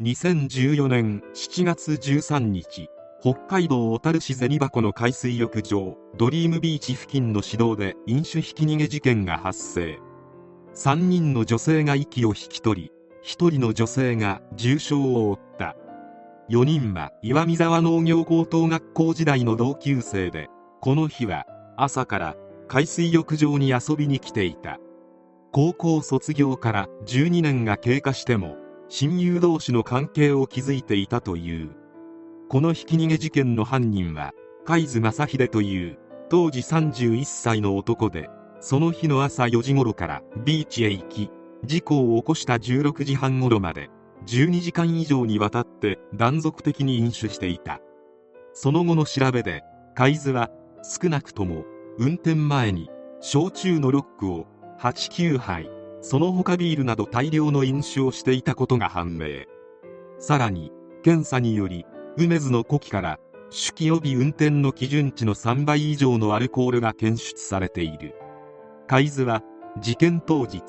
2014年7月13日北海道小樽市銭箱の海水浴場ドリームビーチ付近の市道で飲酒ひき逃げ事件が発生。3人の女性が息を引き取り1人の女性が重傷を負った。4人は岩見沢農業高等学校時代の同級生でこの日は朝から海水浴場に遊びに来ていた。高校卒業から12年が経過しても親友同士の関係を築いていたという。このひき逃げ事件の犯人は海津正秀という。当時31歳の男でその日の朝4時頃からビーチへ行き事故を起こした16時半頃まで12時間以上にわたって断続的に飲酒していた。その後の調べで海津は少なくとも運転前に焼酎のロックを89杯その他ビールなど大量の飲酒をしていたことが判明。さらに検査により梅津の呼気から酒気帯び運転の基準値の3倍以上のアルコールが検出されている。海津は事件当日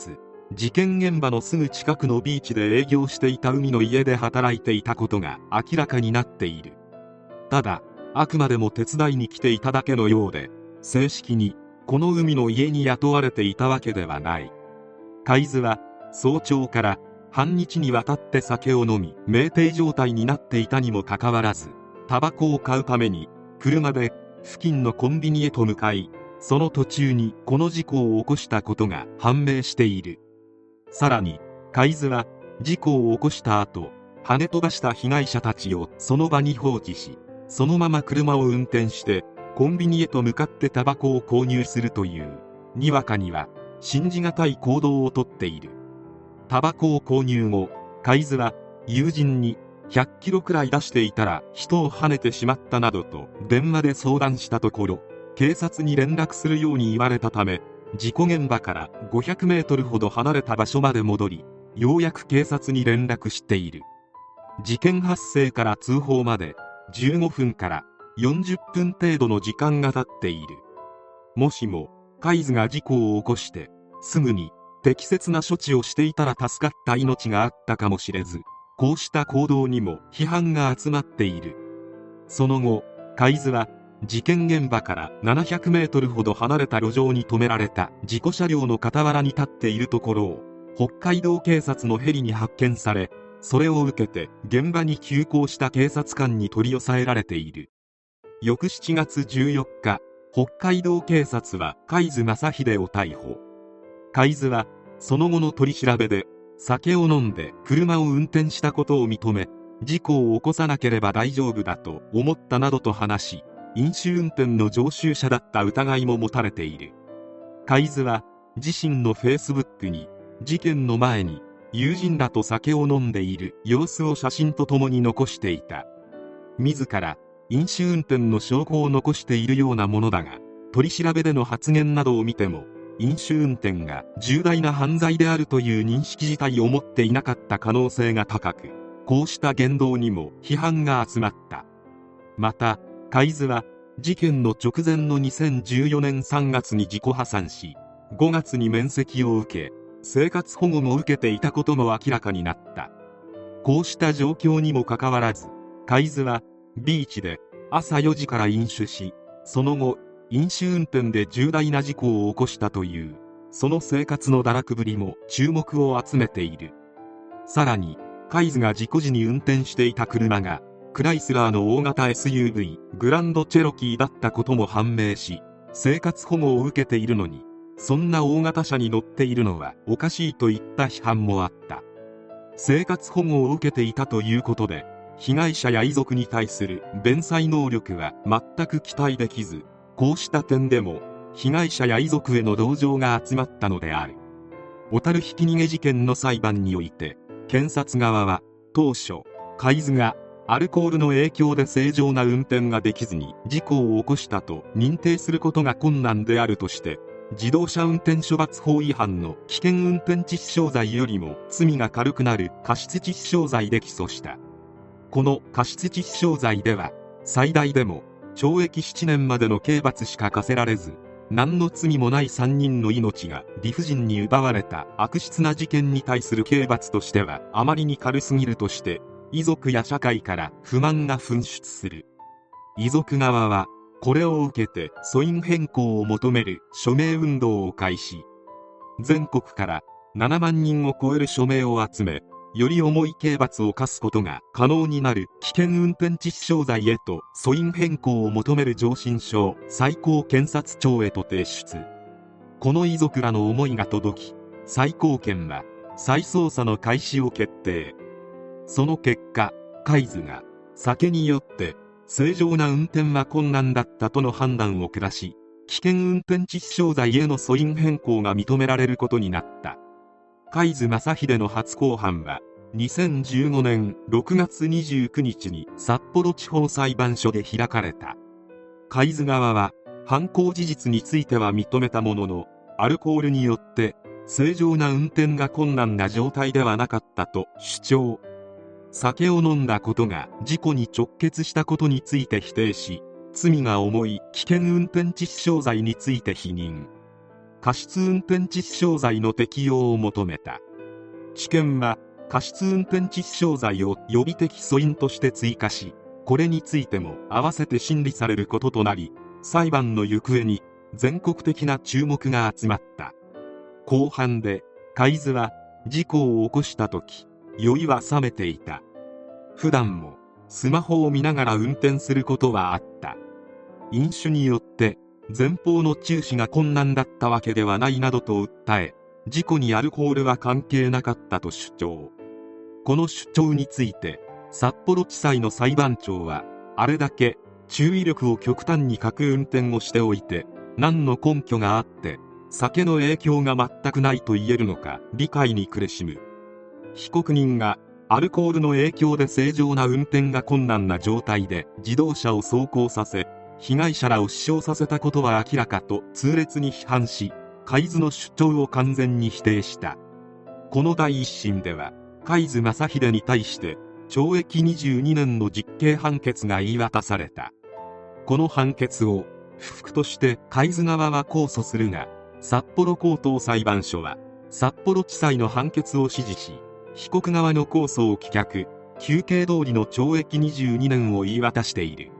事件現場のすぐ近くのビーチで営業していた海の家で働いていたことが明らかになっている。ただあくまでも手伝いに来ていただけのようで正式にこの海の家に雇われていたわけではない。海津は早朝から半日にわたって酒を飲み酩酊状態になっていたにもかかわらずタバコを買うために車で付近のコンビニへと向かいその途中にこの事故を起こしたことが判明している。さらに海津は事故を起こした後跳ね飛ばした被害者たちをその場に放置しそのまま車を運転してコンビニへと向かってタバコを購入するという。にわかには信じがたい行動をとっている。タバコを購入後海津は友人に100キロくらい出していたら人を跳ねてしまったなどと電話で相談したところ警察に連絡するように言われたため事故現場から500メートルほど離れた場所まで戻りようやく警察に連絡している。事件発生から通報まで15分から40分程度の時間が経っている。もしも海津が事故を起こしてすぐに適切な処置をしていたら助かった命があったかもしれずこうした行動にも批判が集まっている。その後海津は事件現場から700メートルほど離れた路上に止められた事故車両の傍らに立っているところを北海道警察のヘリに発見されそれを受けて現場に急行した警察官に取り押さえられている。翌7月14日北海道警察は海津正秀を逮捕。海津はその後の取り調べで酒を飲んで車を運転したことを認め事故を起こさなければ大丈夫だと思ったなどと話し飲酒運転の常習者だった疑いも持たれている。海津は自身のフェイスブックに事件の前に友人らと酒を飲んでいる様子を写真とともに残していた。自ら飲酒運転の証拠を残しているようなものだが取り調べでの発言などを見ても飲酒運転が重大な犯罪であるという認識自体を持っていなかった可能性が高くこうした言動にも批判が集まった。また海津は事件の直前の2014年3月に自己破産し5月に面積を受け生活保護も受けていたことも明らかになった。こうした状況にもかかわらず海津はビーチで朝4時から飲酒しその後飲酒運転で重大な事故を起こしたというその生活の堕落ぶりも注目を集めている。さらにカイズが事故時に運転していた車がクライスラーの大型 SUV グランドチェロキーだったことも判明し生活保護を受けているのにそんな大型車に乗っているのはおかしいといった批判もあった。生活保護を受けていたということで被害者や遺族に対する弁済能力は全く期待できずこうした点でも被害者や遺族への同情が集まったのである。小樽ひき逃げ事件の裁判において検察側は当初海津がアルコールの影響で正常な運転ができずに事故を起こしたと認定することが困難であるとして自動車運転処罰法違反の危険運転致死傷罪よりも罪が軽くなる過失致死傷罪で起訴した。この過失致死傷罪では最大でも懲役7年までの刑罰しか課せられず何の罪もない3人の命が理不尽に奪われた悪質な事件に対する刑罰としてはあまりに軽すぎるとして遺族や社会から不満が噴出する。遺族側はこれを受けて訴因変更を求める署名運動を開始。全国から7万人を超える署名を集めより重い刑罰を課すことが可能になる危険運転致死傷罪へと訴因変更を求める上申書を最高検察庁へと提出。この遺族らの思いが届き最高検は再捜査の開始を決定。その結果海津が酒によって正常な運転は困難だったとの判断を下し危険運転致死傷罪への訴因変更が認められることになった。海津正秀の初公判は2015年6月29日に札幌地方裁判所で開かれた。海津側は犯行事実については認めたもののアルコールによって正常な運転が困難な状態ではなかったと主張。酒を飲んだことが事故に直結したことについて否定し罪が重い危険運転致死傷罪について否認。過失運転致死傷罪の適用を求めた。地検は過失運転致死傷罪を予備的訴因として追加しこれについても合わせて審理されることとなり裁判の行方に全国的な注目が集まった。後半で海津は事故を起こした時酔いは冷めていた。普段もスマホを見ながら運転することはあった。飲酒によって前方の注視が困難だったわけではないなどと訴え事故にアルコールは関係なかったと主張。この主張について札幌地裁の裁判長はあれだけ注意力を極端に欠く運転をしておいて何の根拠があって酒の影響が全くないと言えるのか理解に苦しむ。被告人がアルコールの影響で正常な運転が困難な状態で自動車を走行させ被害者らを死傷させたことは明らかと痛烈に批判し海津の主張を完全に否定した。この第一審では海津正秀に対して懲役22年の実刑判決が言い渡された。この判決を不服として海津側は控訴するが札幌高等裁判所は札幌地裁の判決を支持し被告側の控訴を棄却求刑通りの懲役22年を言い渡している。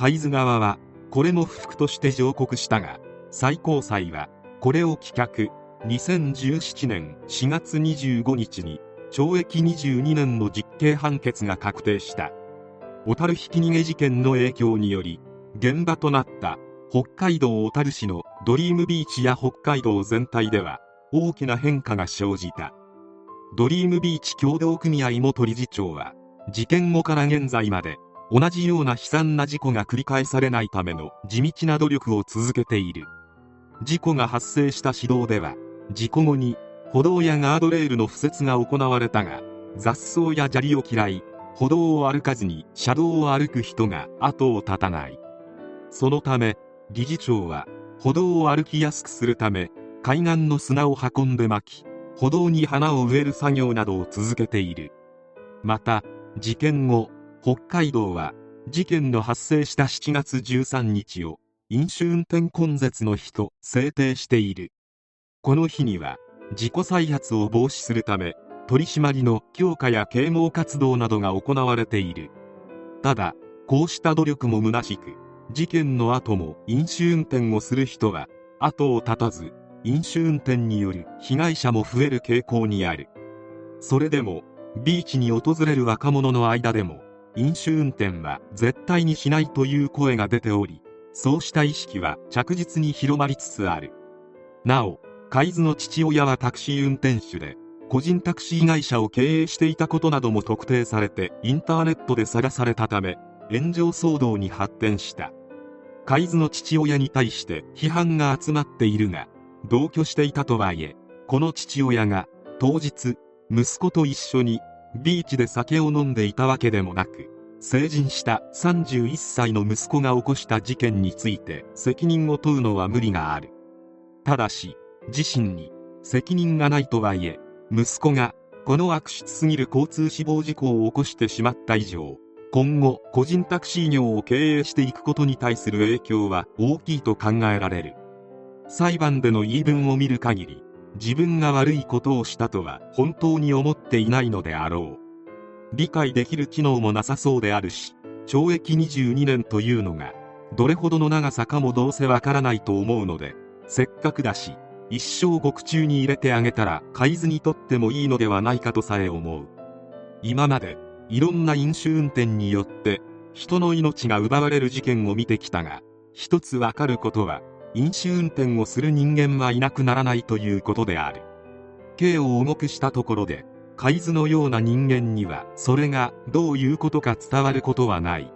海津側はこれも不服として上告したが最高裁はこれを棄却。2017年4月25日に懲役22年の実刑判決が確定した。小樽ひき逃げ事件の影響により現場となった北海道小樽市のドリームビーチや北海道全体では大きな変化が生じた。ドリームビーチ協同組合元理事長は事件後から現在まで同じような悲惨な事故が繰り返されないための地道な努力を続けている。事故が発生した市道では事故後に歩道やガードレールの敷設が行われたが雑草や砂利を嫌い歩道を歩かずに車道を歩く人が後を絶たない。そのため理事長は歩道を歩きやすくするため海岸の砂を運んで巻き歩道に花を植える作業などを続けている。また事件後北海道は事件の発生した7月13日を飲酒運転根絶の日と制定している。この日には自己再発を防止するため取り締まりの強化や啓蒙活動などが行われている。ただこうした努力も虚しく事件の後も飲酒運転をする人は後を絶たず飲酒運転による被害者も増える傾向にある。それでもビーチに訪れる若者の間でも飲酒運転は絶対にしないという声が出ておりそうした意識は着実に広まりつつある。なお海津の父親はタクシー運転手で個人タクシー会社を経営していたことなども特定されてインターネットで晒されたため炎上騒動に発展した。海津の父親に対して批判が集まっているが同居していたとはいえこの父親が当日息子と一緒にビーチで酒を飲んでいたわけでもなく成人した31歳の息子が起こした事件について責任を問うのは無理がある。ただし自身に責任がないとはいえ息子がこの悪質すぎる交通死亡事故を起こしてしまった以上今後個人タクシー業を経営していくことに対する影響は大きいと考えられる。裁判での言い分を見る限り自分が悪いことをしたとは本当に思っていないのであろう。理解できる機能もなさそうであるし懲役22年というのがどれほどの長さかもどうせわからないと思うのでせっかくだし一生獄中に入れてあげたら海図にとってもいいのではないかとさえ思う。今までいろんな飲酒運転によって人の命が奪われる事件を見てきたが一つわかることは飲酒運転をする人間はいなくならないということである。刑を重くしたところで海図のような人間にはそれがどういうことか伝わることはない。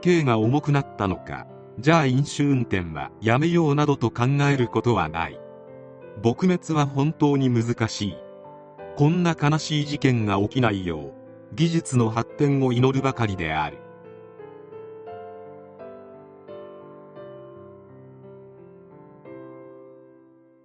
刑が重くなったのかじゃあ飲酒運転はやめようなどと考えることはない。撲滅は本当に難しい。こんな悲しい事件が起きないよう技術の発展を祈るばかりである。